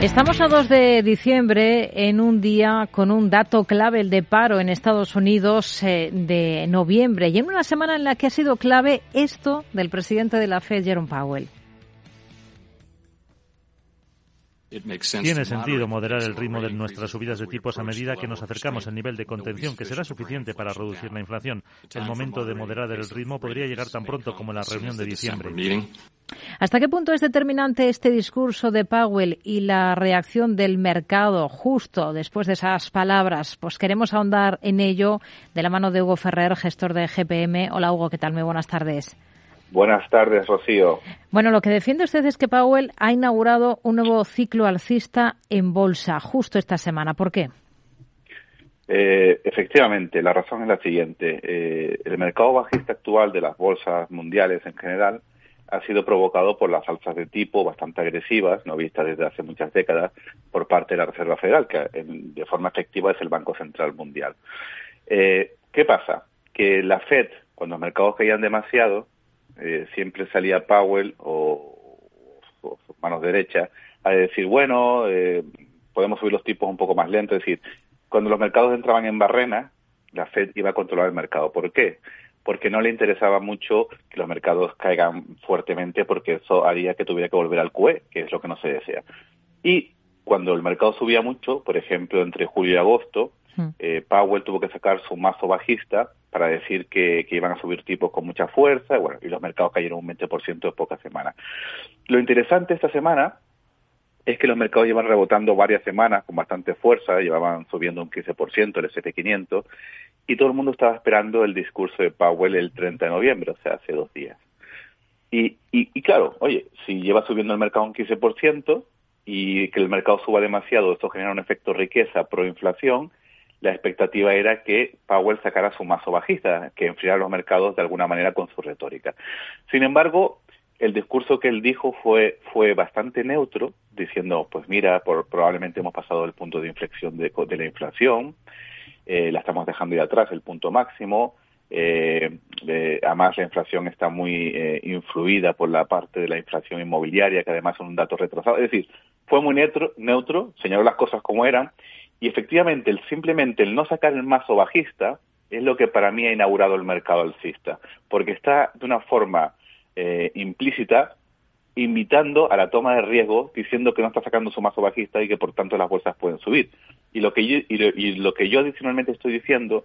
Estamos a 2 de diciembre en un día con un dato clave, el de paro en Estados Unidos eh, de noviembre y en una semana en la que ha sido clave esto del presidente de la Fed, Jerome Powell. Tiene sentido moderar el ritmo de nuestras subidas de tipos a medida que nos acercamos al nivel de contención que será suficiente para reducir la inflación. El momento de moderar el ritmo podría llegar tan pronto como la reunión de diciembre. ¿Hasta qué punto es determinante este discurso de Powell y la reacción del mercado justo después de esas palabras? Pues queremos ahondar en ello de la mano de Hugo Ferrer, gestor de GPM. Hola Hugo, ¿qué tal? Muy buenas tardes. Buenas tardes, Rocío. Bueno, lo que defiende usted es que Powell ha inaugurado un nuevo ciclo alcista en bolsa justo esta semana. ¿Por qué? Eh, efectivamente, la razón es la siguiente. Eh, el mercado bajista actual de las bolsas mundiales en general ha sido provocado por las alzas de tipo bastante agresivas, no vistas desde hace muchas décadas, por parte de la Reserva Federal, que de forma efectiva es el Banco Central Mundial. Eh, ¿Qué pasa? Que la Fed, cuando los mercados caían demasiado, eh, siempre salía Powell o, sus manos derechas a decir, bueno, eh, podemos subir los tipos un poco más lento. Es decir, cuando los mercados entraban en barrena, la Fed iba a controlar el mercado. ¿Por qué? Porque no le interesaba mucho que los mercados caigan fuertemente porque eso haría que tuviera que volver al QE, que es lo que no se desea. Y cuando el mercado subía mucho, por ejemplo, entre julio y agosto. Eh, Powell tuvo que sacar su mazo bajista para decir que, iban a subir tipos con mucha fuerza, bueno, y los mercados cayeron un 20% en pocas semanas. Lo interesante esta semana es que los mercados llevan rebotando varias semanas con bastante fuerza, llevaban subiendo un 15% el S&P 500, y todo el mundo estaba esperando el discurso de Powell el 30 de noviembre, o sea, hace dos días. Y, y, y claro, oye, si lleva subiendo el mercado un 15% y que el mercado suba demasiado, esto genera un efecto riqueza pro inflación, la expectativa era que Powell sacara su mazo bajista, que enfriara los mercados de alguna manera con su retórica. Sin embargo, el discurso que él dijo fue, fue bastante neutro, diciendo, pues mira, por, probablemente hemos pasado el punto de inflexión de, la inflación, eh, la estamos dejando ir atrás, el punto máximo, eh, además la inflación está muy eh, influida por la parte de la inflación inmobiliaria, que además son un dato retrasado. Es decir, fue muy neutro, neutro señaló las cosas como eran y efectivamente, el, simplemente el no sacar el mazo bajista es lo que para mí ha inaugurado el mercado alcista, porque está de una forma eh, implícita invitando a la toma de riesgo, diciendo que no está sacando su mazo bajista y que por tanto las bolsas pueden subir. Y lo que yo, y lo, que yo adicionalmente estoy diciendo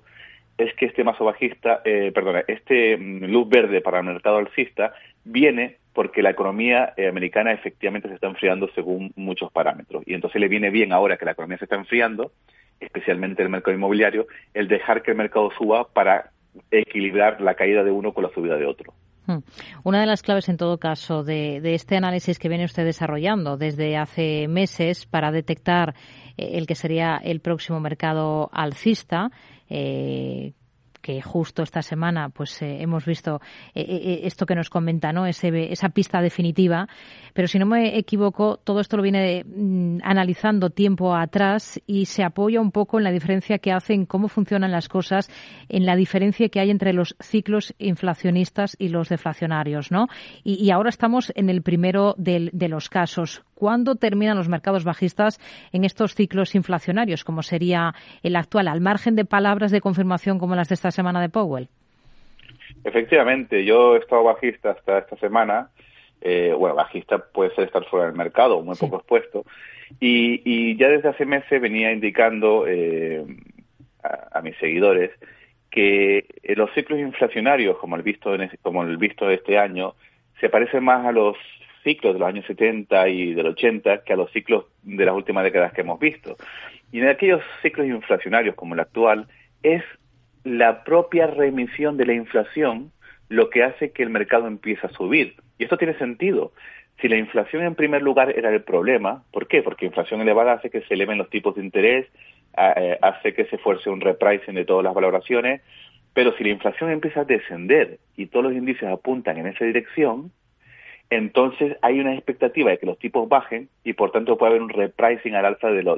es que este mazo bajista, eh, perdona, este mm, luz verde para el mercado alcista viene porque la economía eh, americana efectivamente se está enfriando según muchos parámetros. Y entonces le viene bien ahora que la economía se está enfriando, especialmente el mercado inmobiliario, el dejar que el mercado suba para equilibrar la caída de uno con la subida de otro. Hmm. Una de las claves, en todo caso, de, este análisis que viene usted desarrollando desde hace meses para detectar eh, el que sería el próximo mercado alcista, eh, que justo esta semana pues eh, hemos visto eh, eh, esto que nos comenta, ¿no? Ese, esa pista definitiva. Pero si no me equivoco, todo esto lo viene mm, analizando tiempo atrás y se apoya un poco en la diferencia que hace en cómo funcionan las cosas, en la diferencia que hay entre los ciclos inflacionistas y los deflacionarios, ¿no? Y, ahora estamos en el primero de los casos. ¿Cuándo terminan los mercados bajistas en estos ciclos inflacionarios, como sería el actual, al margen de palabras de confirmación como las de esta semana de Powell? Efectivamente, yo he estado bajista hasta esta semana. Eh, bueno, bajista puede ser estar fuera del mercado, muy poco expuesto. Y, ya desde hace meses venía indicando eh, a, mis seguidores que los ciclos inflacionarios, como el visto como el visto este año, se parecen más a los ciclos de los años 70 y del 80 que a los ciclos de las últimas décadas que hemos visto. Y en aquellos ciclos inflacionarios como el actual, es la propia remisión de la inflación lo que hace que el mercado empiece a subir. Y esto tiene sentido. Si la inflación en primer lugar era el problema, ¿por qué? Porque inflación elevada hace que se eleven los tipos de interés, eh, hace que se fuerce un repricing de todas las valoraciones, pero si la inflación empieza a descender y todos los índices apuntan en esa dirección, entonces hay una expectativa de que los tipos bajen y por tanto puede haber un repricing al alza de, la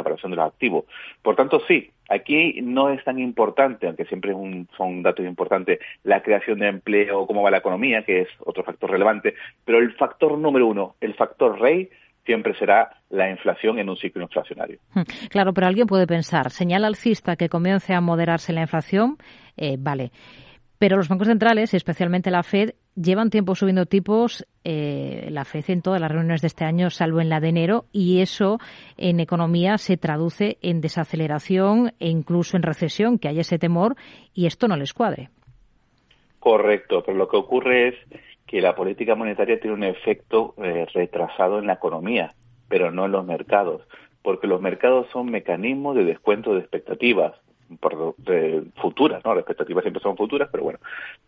operación de los activos. Por tanto, sí, aquí no es tan importante, aunque siempre es un, son datos importantes, la creación de empleo, cómo va la economía, que es otro factor relevante, pero el factor número uno, el factor rey, siempre será la inflación en un ciclo inflacionario. Hmm. Claro, pero alguien puede pensar, señal alcista que comience a moderarse la inflación, eh, vale. Pero los bancos centrales, especialmente la Fed, llevan tiempo subiendo tipos, eh, la Fed en todas las reuniones de este año, salvo en la de enero, y eso en economía se traduce en desaceleración e incluso en recesión, que hay ese temor, y esto no les cuadre. Correcto, pero lo que ocurre es que la política monetaria tiene un efecto eh, retrasado en la economía, pero no en los mercados, porque los mercados son mecanismos de descuento de expectativas por, futuras, ¿no? Las expectativas siempre son futuras, pero bueno,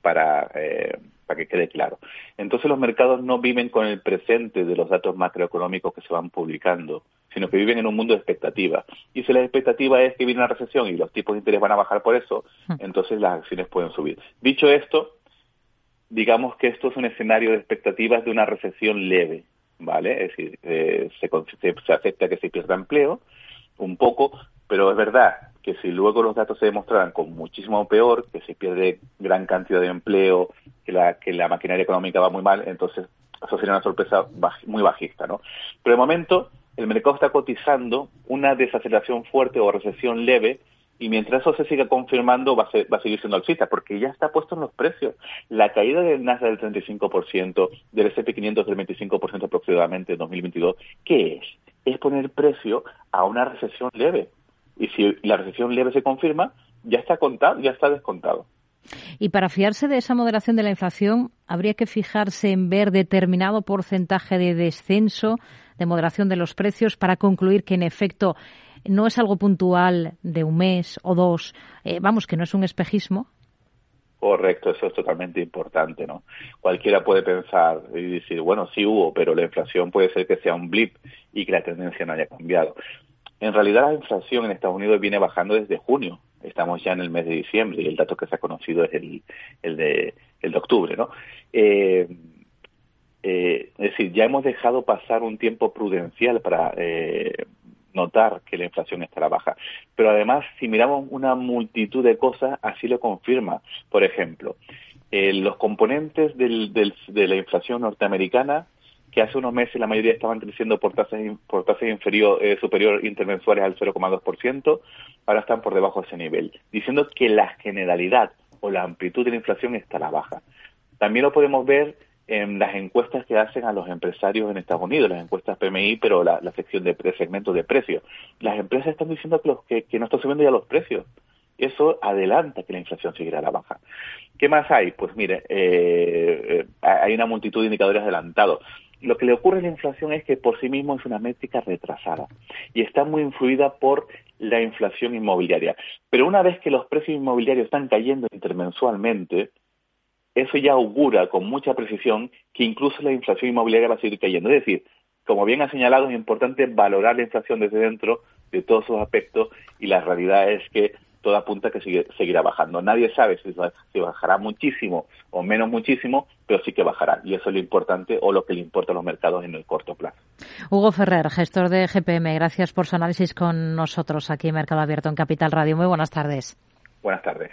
para, eh, para que quede claro. Entonces los mercados no viven con el presente de los datos macroeconómicos que se van publicando, sino que viven en un mundo de expectativas. Y si la expectativa es que viene una recesión y los tipos de interés van a bajar por eso, hmm. entonces las acciones pueden subir. Dicho esto, digamos que esto es un escenario de expectativas de una recesión leve, ¿vale? Es decir, eh, se, se acepta que se pierda empleo un poco, pero es verdad que si luego los datos se demostraran con muchísimo peor, que se pierde gran cantidad de empleo, que la, que la maquinaria económica va muy mal, entonces eso sería una sorpresa muy bajista, ¿no? Pero de momento el mercado está cotizando una desaceleración fuerte o recesión leve y mientras eso se siga confirmando va a, va a seguir siendo alcista porque ya está puesto en los precios. La caída del Nasdaq del 35%, del S&P 500 del 25% aproximadamente en 2022, ¿qué es? Es poner precio a una recesión leve. Y si la recesión leve se confirma, ya está contado, ya está descontado. Y para fiarse de esa moderación de la inflación, habría que fijarse en ver determinado porcentaje de descenso, de moderación de los precios, para concluir que en efecto no es algo puntual de un mes o dos, eh, vamos, que no es un espejismo. Correcto, eso es totalmente importante, ¿no? Cualquiera puede pensar y decir, bueno, sí hubo, pero la inflación puede ser que sea un blip y que la tendencia no haya cambiado. En realidad la inflación en Estados Unidos viene bajando desde junio. Estamos ya en el mes de diciembre y el dato que se ha conocido es el, de, el de octubre, ¿no? Eh, eh, es decir, ya hemos dejado pasar un tiempo prudencial para eh, notar que la inflación estará baja. Pero además, si miramos una multitud de cosas, así lo confirma. Por ejemplo, los componentes del, de la inflación norteamericana que hace unos meses la mayoría estaban creciendo por tasas por tasas inferior eh, superior intermensuales al 0,2%, ahora están por debajo de ese nivel, diciendo que la generalidad o la amplitud de la inflación está a la baja. También lo podemos ver en las encuestas que hacen a los empresarios en Estados Unidos, las encuestas PMI, pero la, sección de segmentos de precios. Las empresas están diciendo que, los, que, no están subiendo ya los precios. Eso adelanta que la inflación seguirá a la baja. ¿Qué más hay? Pues mire, eh, eh, hay una multitud de indicadores adelantados lo que le ocurre a la inflación es que por sí mismo es una métrica retrasada y está muy influida por la inflación inmobiliaria. Pero una vez que los precios inmobiliarios están cayendo intermensualmente, eso ya augura con mucha precisión que incluso la inflación inmobiliaria va a seguir cayendo. Es decir, como bien ha señalado, es importante valorar la inflación desde dentro de todos sus aspectos y la realidad es que todo apunta que sigue, seguirá bajando. Nadie sabe si, si, bajará muchísimo o menos muchísimo, pero sí que bajará. Y eso es lo importante o lo que le importa a los mercados en el corto plazo. Hugo Ferrer, gestor de GPM, gracias por su análisis con nosotros aquí en Mercado Abierto en Capital Radio. Muy buenas tardes. Buenas tardes.